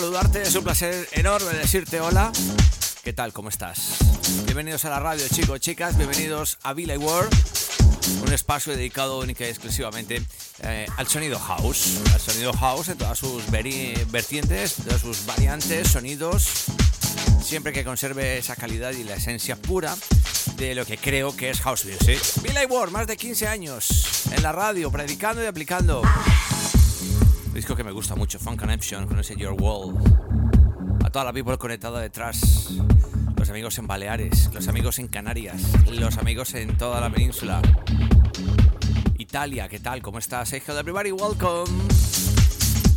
saludarte, es un placer enorme decirte hola. ¿Qué tal? ¿Cómo estás? Bienvenidos a la radio, chicos, chicas, bienvenidos a Villa World, un espacio dedicado única y exclusivamente eh, al sonido house, al sonido house en todas sus vertientes, todas sus variantes, sonidos, siempre que conserve esa calidad y la esencia pura de lo que creo que es house music. Villa World, más de 15 años en la radio, predicando y aplicando. Disco que me gusta mucho, Funk Connection, con ese Your World. A toda la people conectada detrás. Los amigos en Baleares, los amigos en Canarias, los amigos en toda la península. Italia, ¿qué tal? ¿Cómo estás? Sergio Everybody, welcome.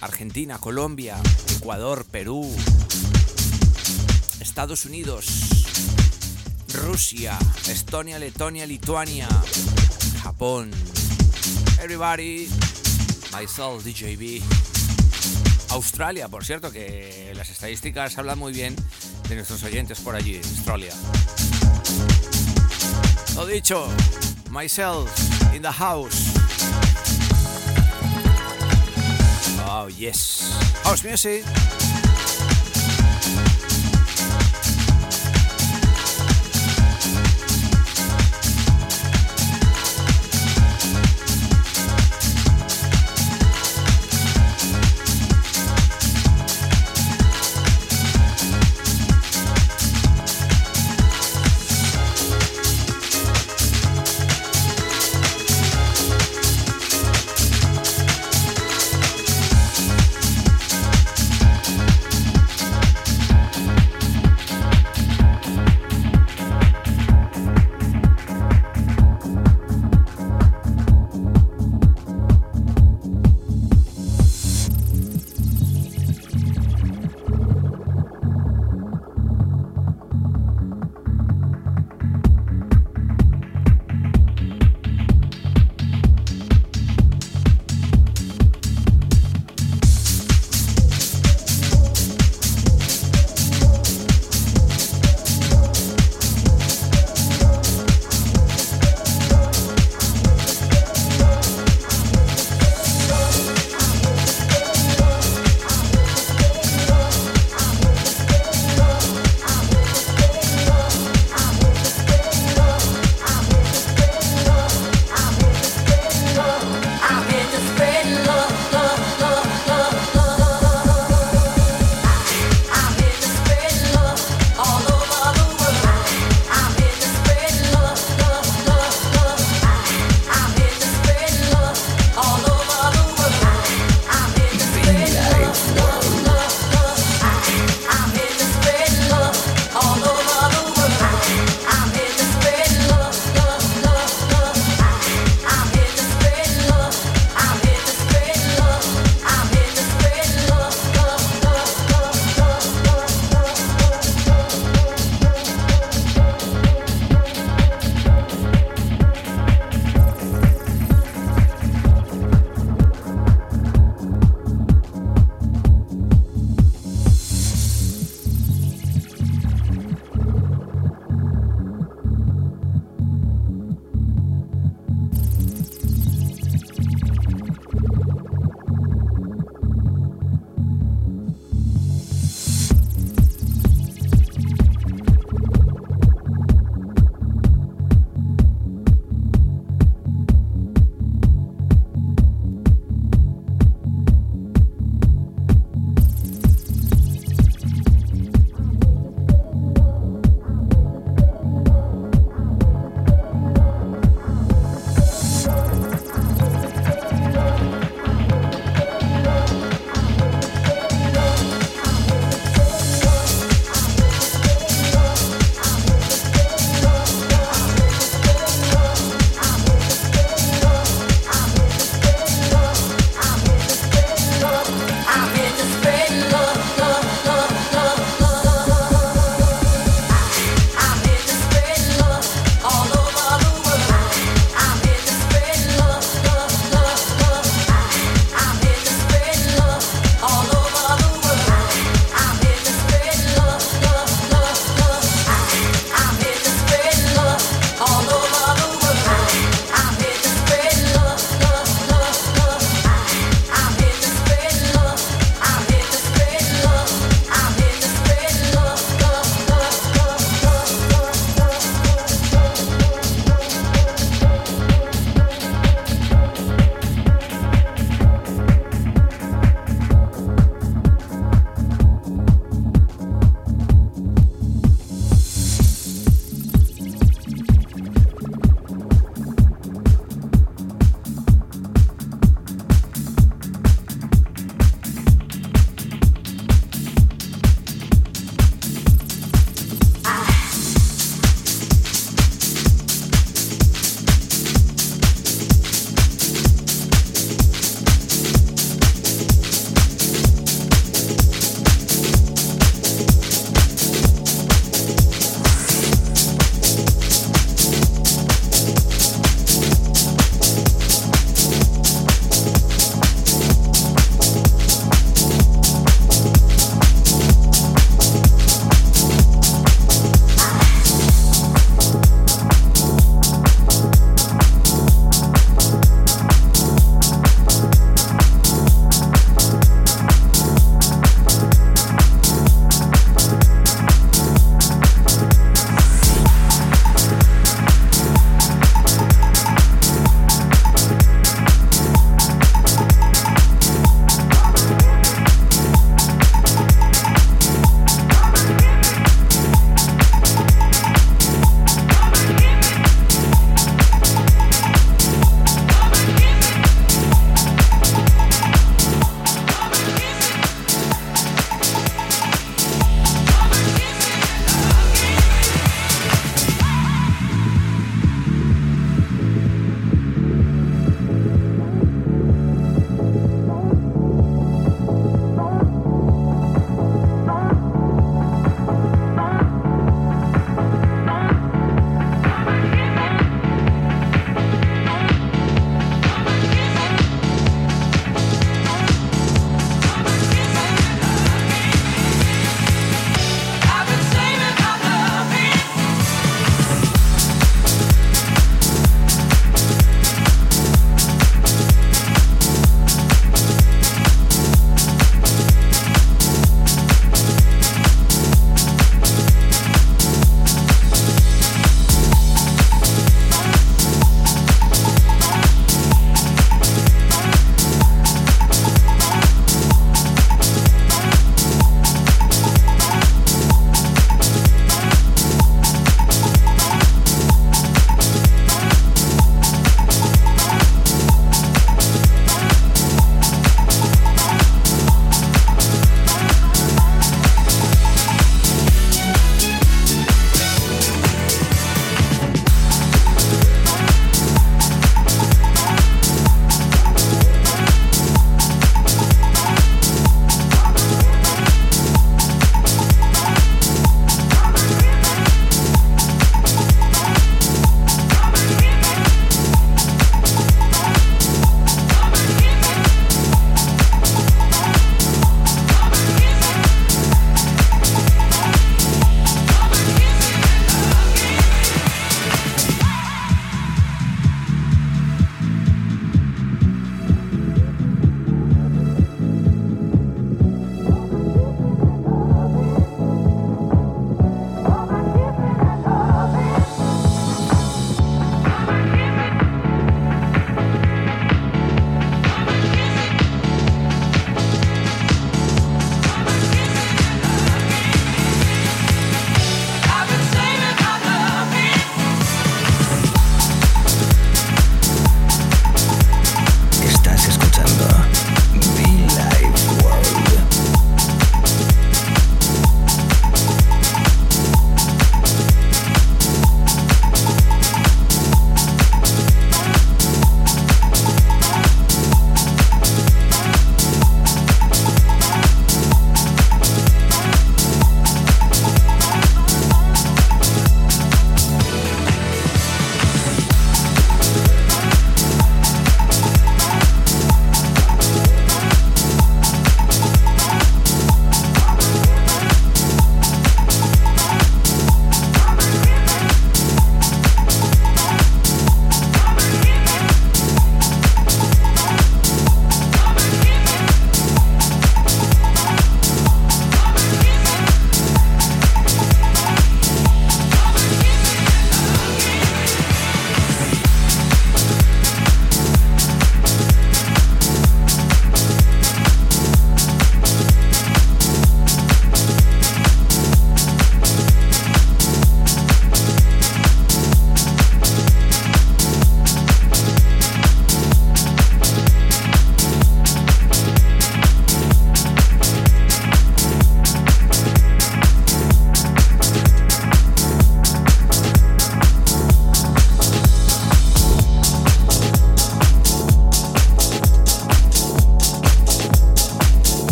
Argentina, Colombia, Ecuador, Perú, Estados Unidos, Rusia, Estonia, Letonia, Lituania, Japón. Everybody, myself, DJB. Australia, por cierto, que las estadísticas hablan muy bien de nuestros oyentes por allí, Australia. Lo dicho, myself in the house. Oh, yes. House music.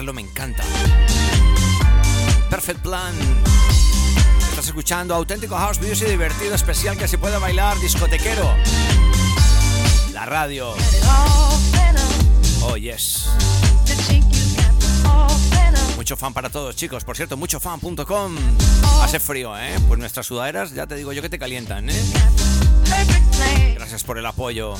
Me encanta. Perfect Plan. Estás escuchando auténtico house music divertido, especial que se puede bailar, discotequero. La radio. Oh, yes. Mucho fan para todos, chicos. Por cierto, muchofan.com. Hace frío, ¿eh? Pues nuestras sudaderas, ya te digo yo que te calientan, ¿eh? Gracias por el apoyo.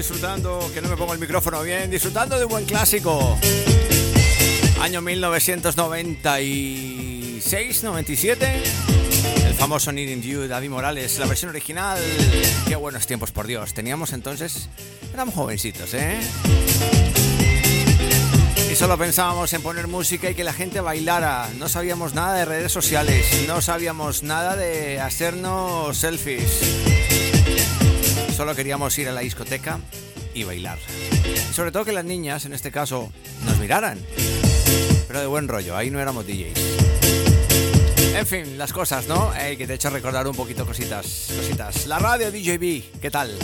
Disfrutando, que no me pongo el micrófono bien, disfrutando de un buen clásico. Año 1996-97. El famoso Needing You de David Morales, la versión original. Qué buenos tiempos, por Dios. Teníamos entonces. Éramos jovencitos, ¿eh? Y solo pensábamos en poner música y que la gente bailara. No sabíamos nada de redes sociales. No sabíamos nada de hacernos selfies. Solo queríamos ir a la discoteca y bailar. sobre todo que las niñas, en este caso, nos miraran pero de buen rollo, ahí no éramos DJs. En fin, las cosas, ¿no? que te he hecho recordar un poquito cositas, cositas. La radio DJB, ¿qué tal?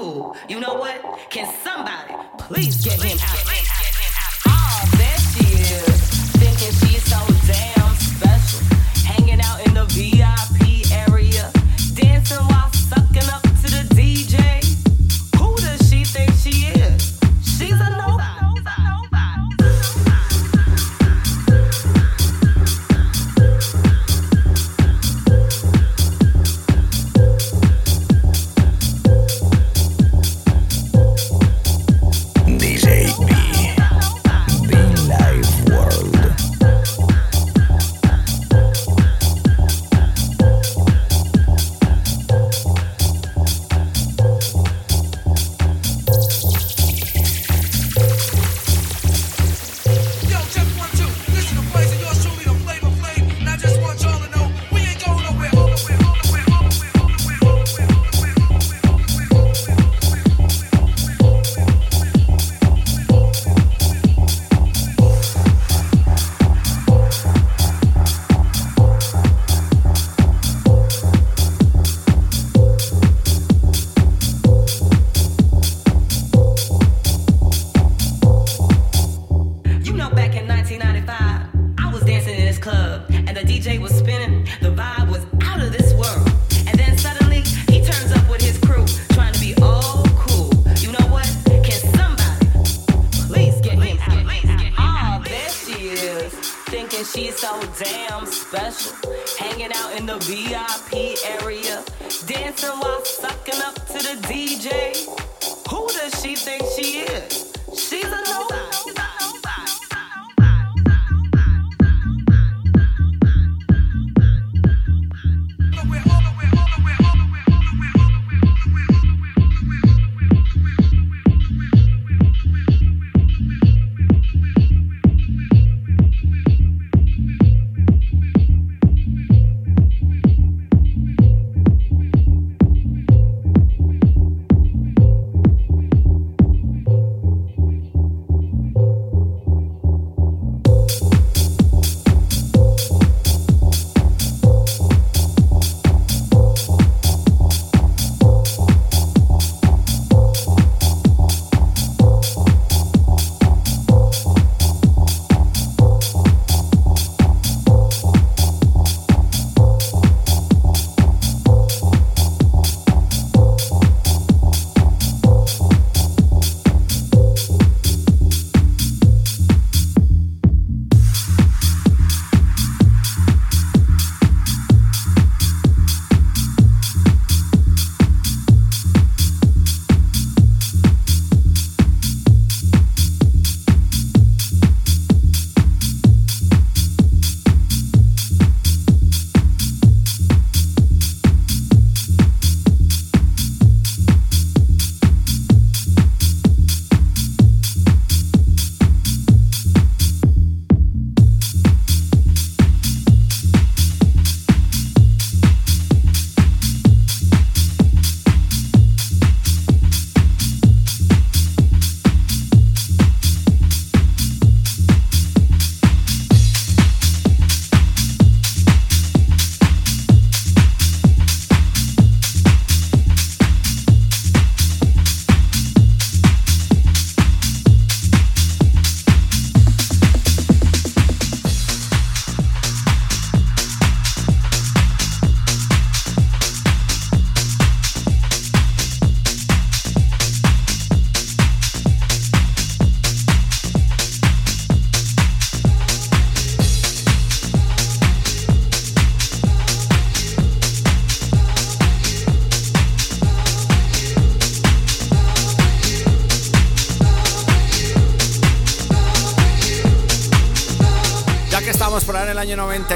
You know what? Can somebody please get him out?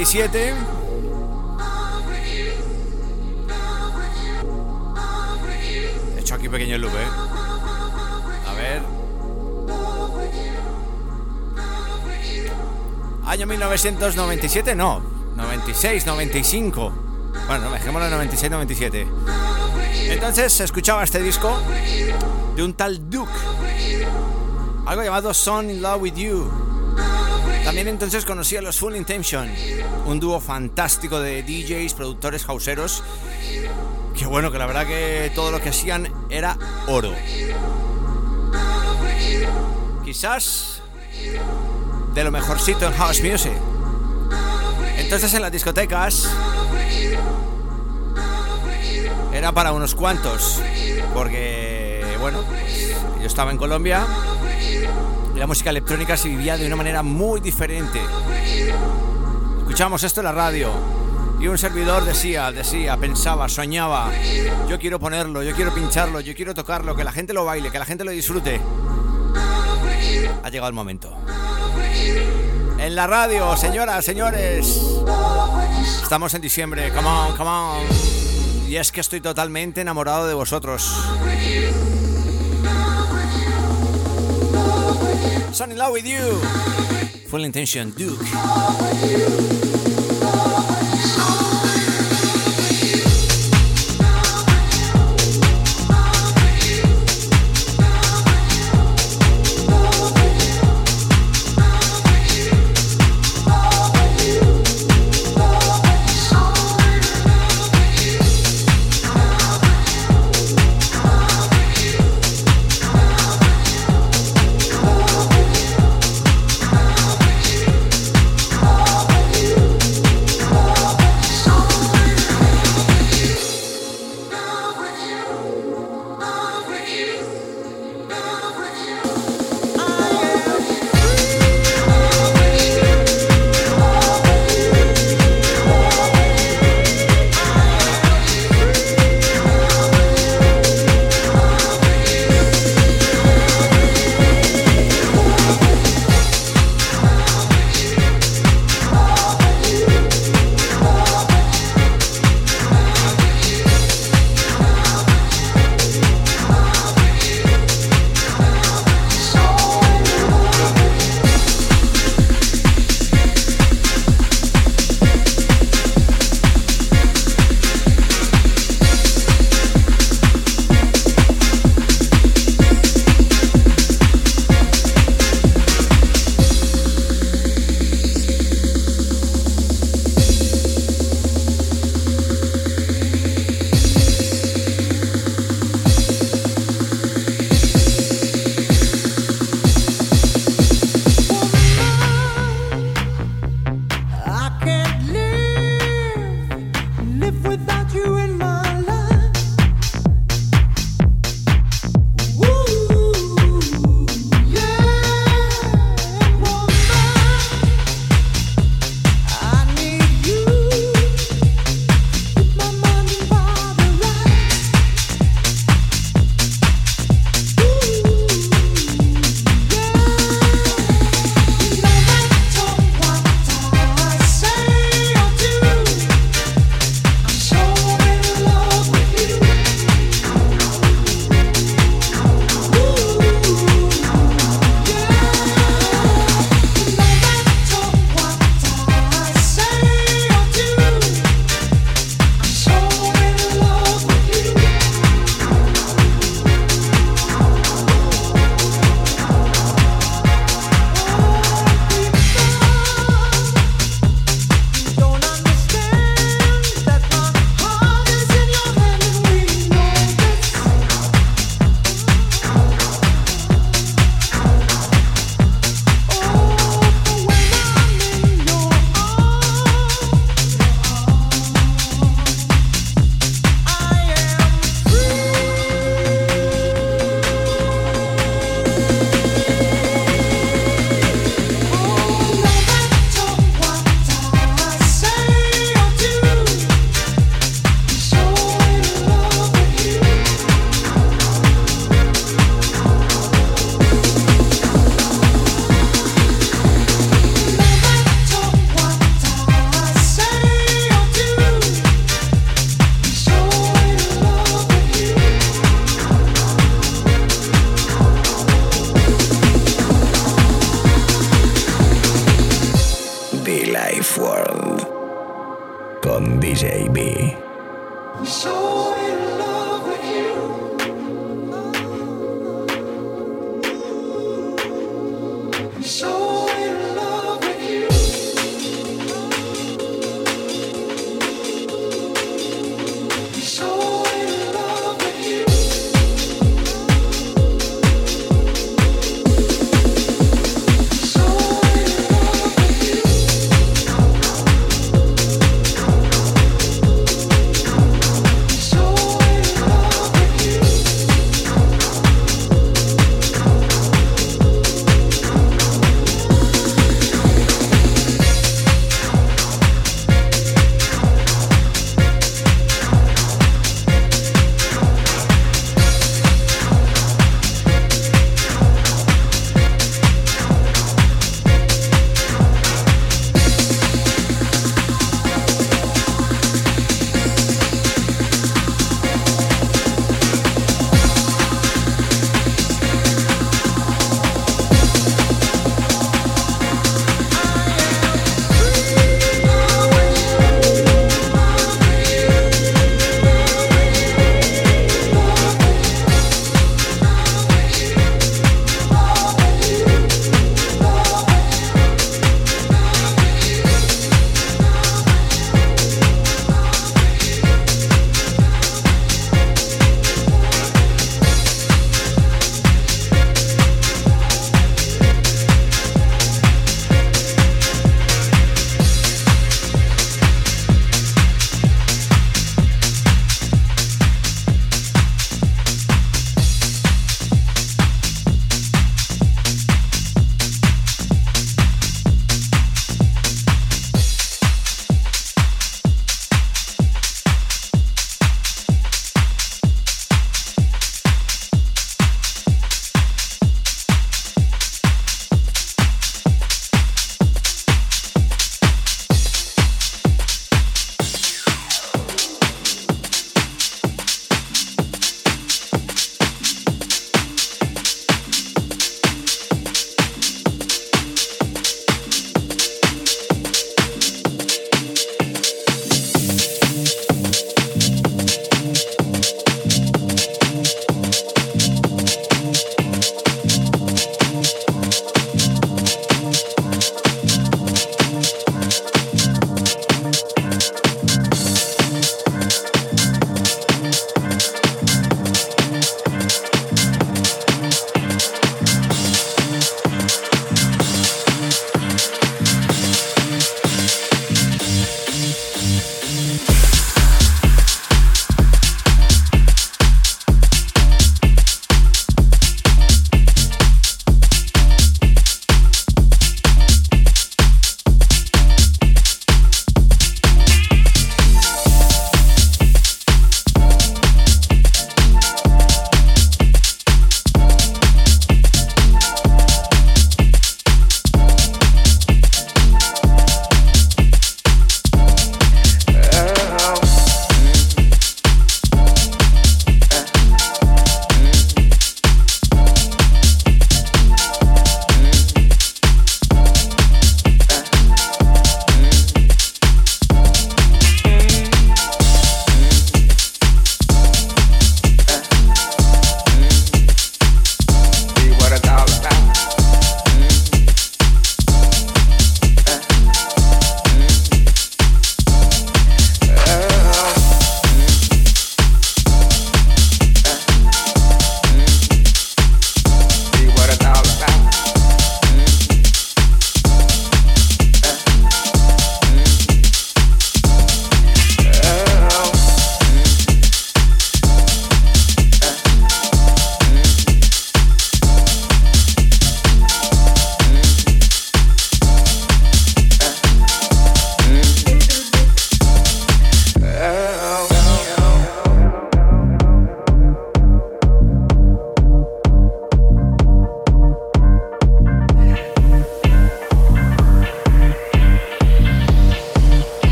37. He hecho aquí un pequeño loop, ¿eh? A ver. Año 1997, no. 96, 95. Bueno, dejémoslo en 96, 97. Entonces se escuchaba este disco de un tal Duke. Algo llamado Son in Love with You. También entonces conocí a los Full Intention, un dúo fantástico de DJs, productores houseeros. Que bueno, que la verdad que todo lo que hacían era oro. Quizás de lo mejorcito en house music. Entonces en las discotecas era para unos cuantos, porque bueno, pues, yo estaba en Colombia la música electrónica se vivía de una manera muy diferente. Escuchamos esto en la radio y un servidor decía, decía, pensaba, soñaba, yo quiero ponerlo, yo quiero pincharlo, yo quiero tocarlo, que la gente lo baile, que la gente lo disfrute. Ha llegado el momento. En la radio, señoras, señores. Estamos en diciembre, come on, come on. Y es que estoy totalmente enamorado de vosotros. Son in love with you. Full intention, Duke.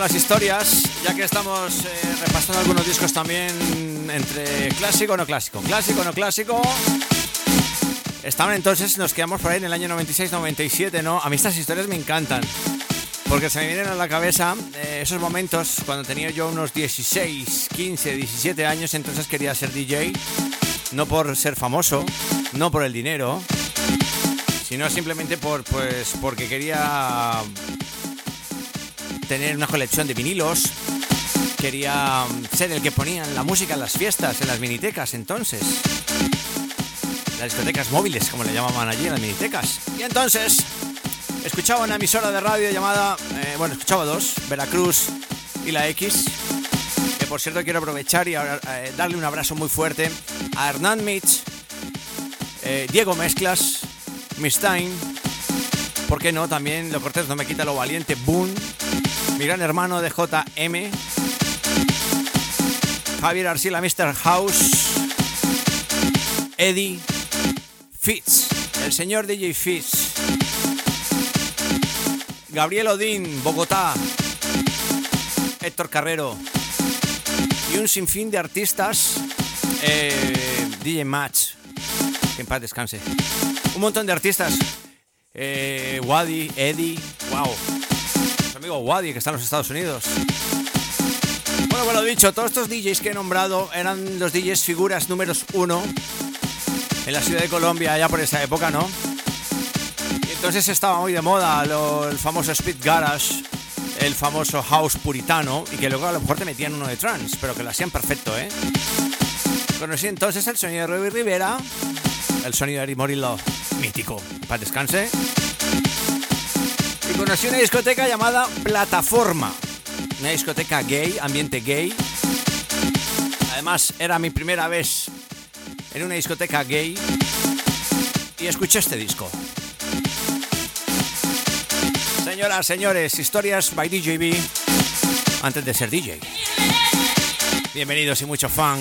Las historias, ya que estamos eh, repasando algunos discos también entre clásico no clásico, clásico no clásico. Estaban entonces, nos quedamos por ahí en el año 96-97, ¿no? A mí estas historias me encantan. Porque se me vienen a la cabeza eh, esos momentos cuando tenía yo unos 16, 15, 17 años, entonces quería ser DJ. No por ser famoso, no por el dinero, sino simplemente por, pues, porque quería tener una colección de vinilos. Quería ser el que ponían la música en las fiestas, en las minitecas entonces. Las discotecas móviles, como le llamaban allí, las minitecas. Y entonces escuchaba una emisora de radio llamada, eh, bueno, escuchaba dos, Veracruz y la X. Que por cierto quiero aprovechar y eh, darle un abrazo muy fuerte a Hernán Mitch, eh, Diego Mezclas, Mistain, ¿por qué no? También lo cortés no me quita lo valiente, Boone, mi gran hermano de JM, Javier Arcila, Mr. House, Eddie, Fitz, el señor DJ Fitz. Gabriel Odín, Bogotá, Héctor Carrero y un sinfín de artistas, eh, DJ Match, que en paz descanse. Un montón de artistas, eh, Wadi, Eddie, wow, amigo Wadi que está en los Estados Unidos. Bueno, bueno dicho, todos estos DJs que he nombrado eran los DJs figuras números uno en la ciudad de Colombia, ya por esa época, ¿no? Entonces estaba muy de moda el famoso Speed Garage, el famoso House Puritano, y que luego a lo mejor te metían uno de trance, pero que lo hacían perfecto, ¿eh? Conocí entonces el sonido de Robbie Rivera, el sonido de Eric Morillo, mítico, para descanse. Conocí una discoteca llamada Plataforma, una discoteca gay, ambiente gay. Además, era mi primera vez en una discoteca gay y escuché este disco. Señoras, señores, historias by DJB antes de ser DJ. Bienvenidos y mucho fan.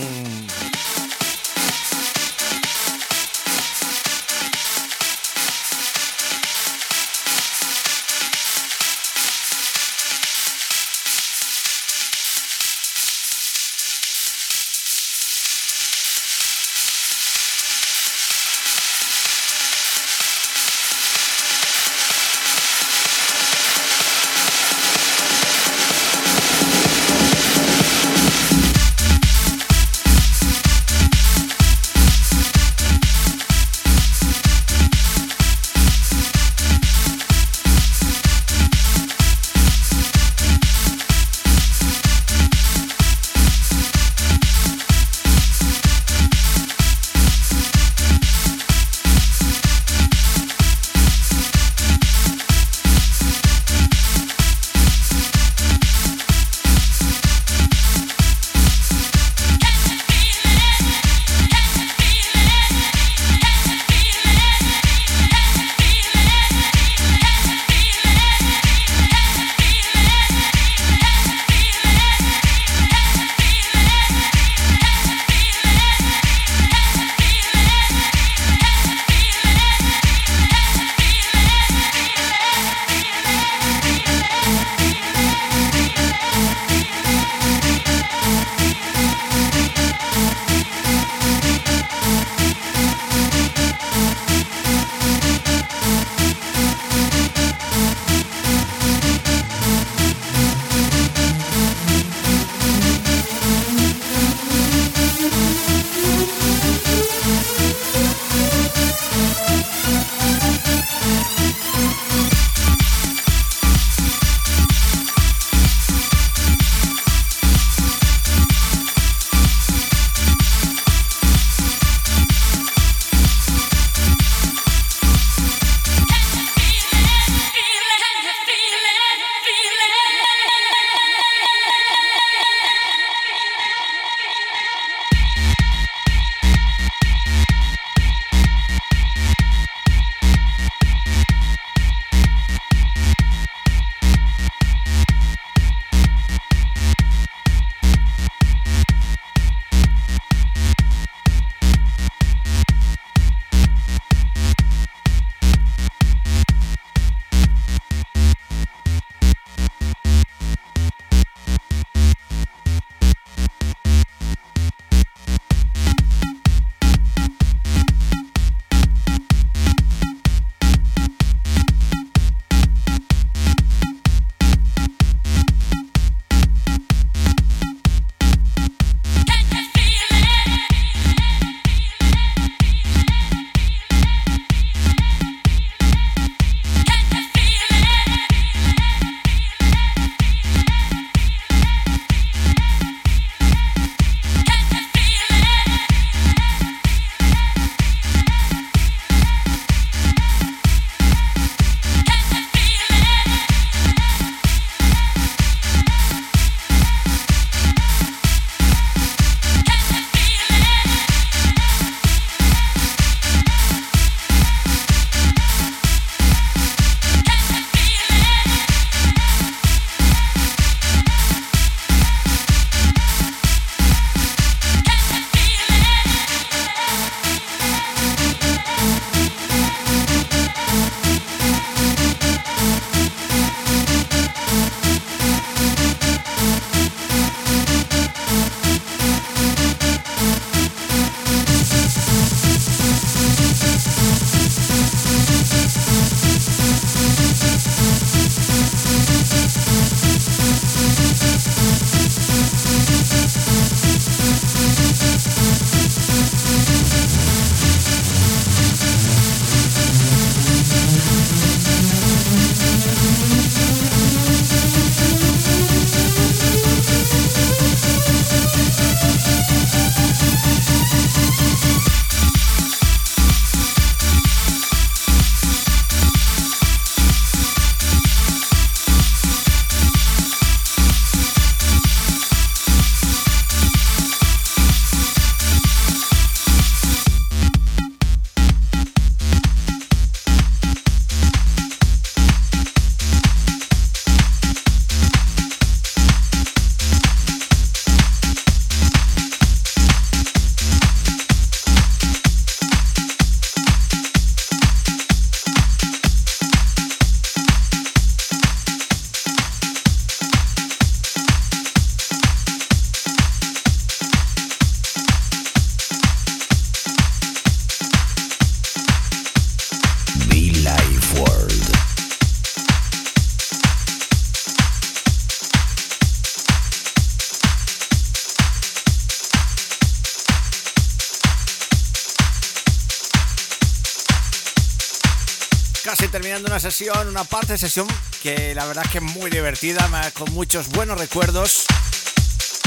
Una parte de sesión que la verdad es que es muy divertida, con muchos buenos recuerdos.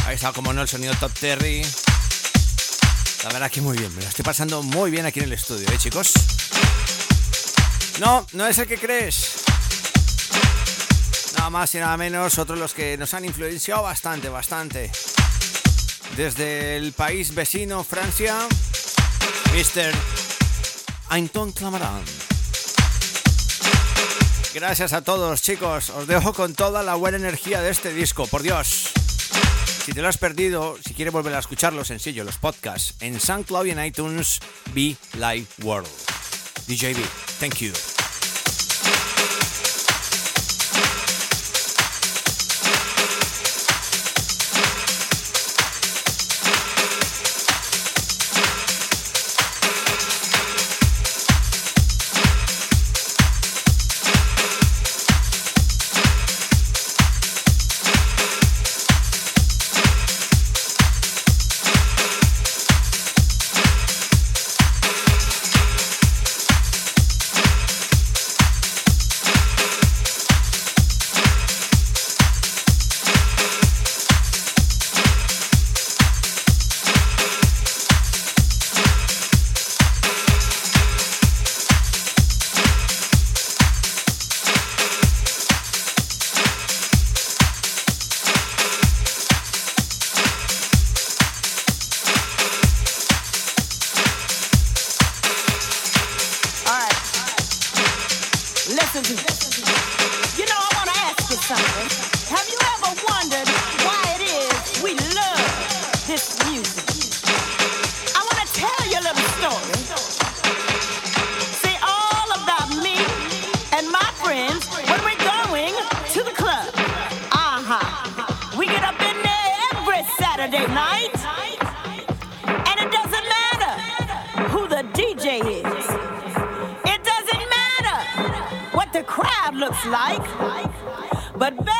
Ahí está como no el sonido Top Terry. La verdad es que muy bien, me lo estoy pasando muy bien aquí en el estudio, ¿eh chicos? No, no es el que crees. Nada más y nada menos, otros los que nos han influenciado bastante, bastante. Desde el país vecino, Francia, Mr. Anton Clamaran. Gracias a todos, chicos. Os dejo con toda la buena energía de este disco, por Dios. Si te lo has perdido, si quieres volver a escucharlo, sencillo, los podcasts en SoundCloud y en iTunes, Be Live World. DJB, thank you. like, but.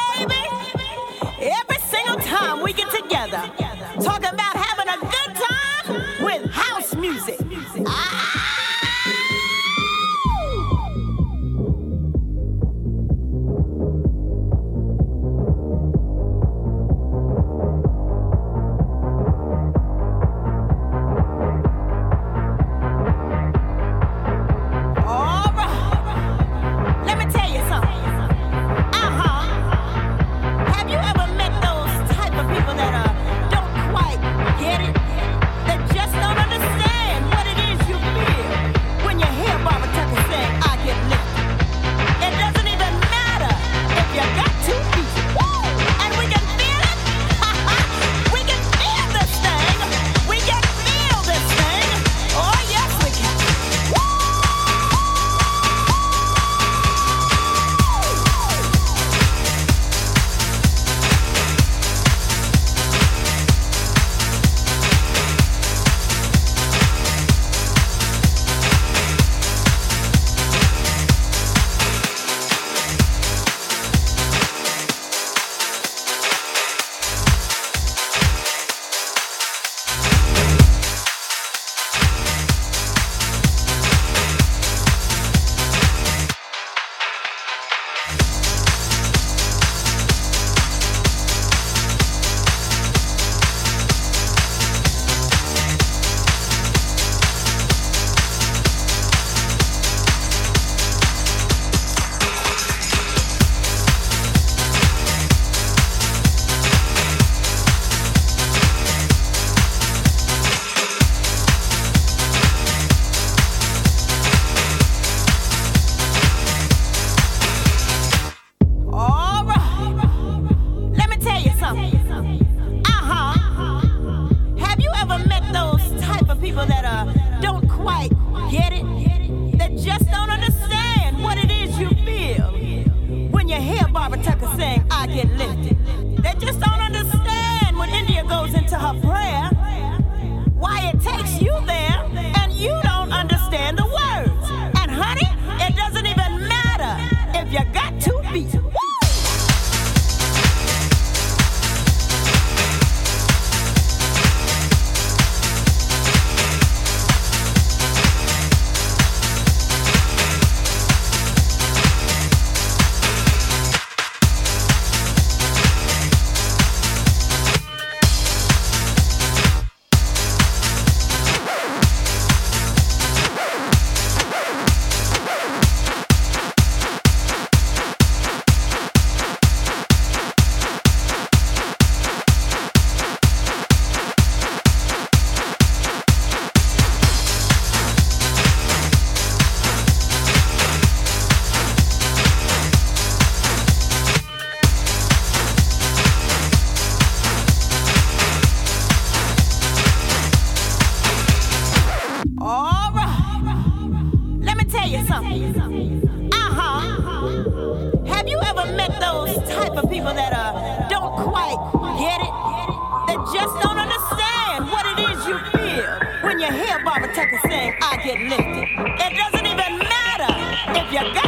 tell you something. Uh-huh. Have you ever met those type of people that uh, don't quite get it? That just don't understand what it is you feel when you hear Barbara Tucker saying, I get lifted. It doesn't even matter if you got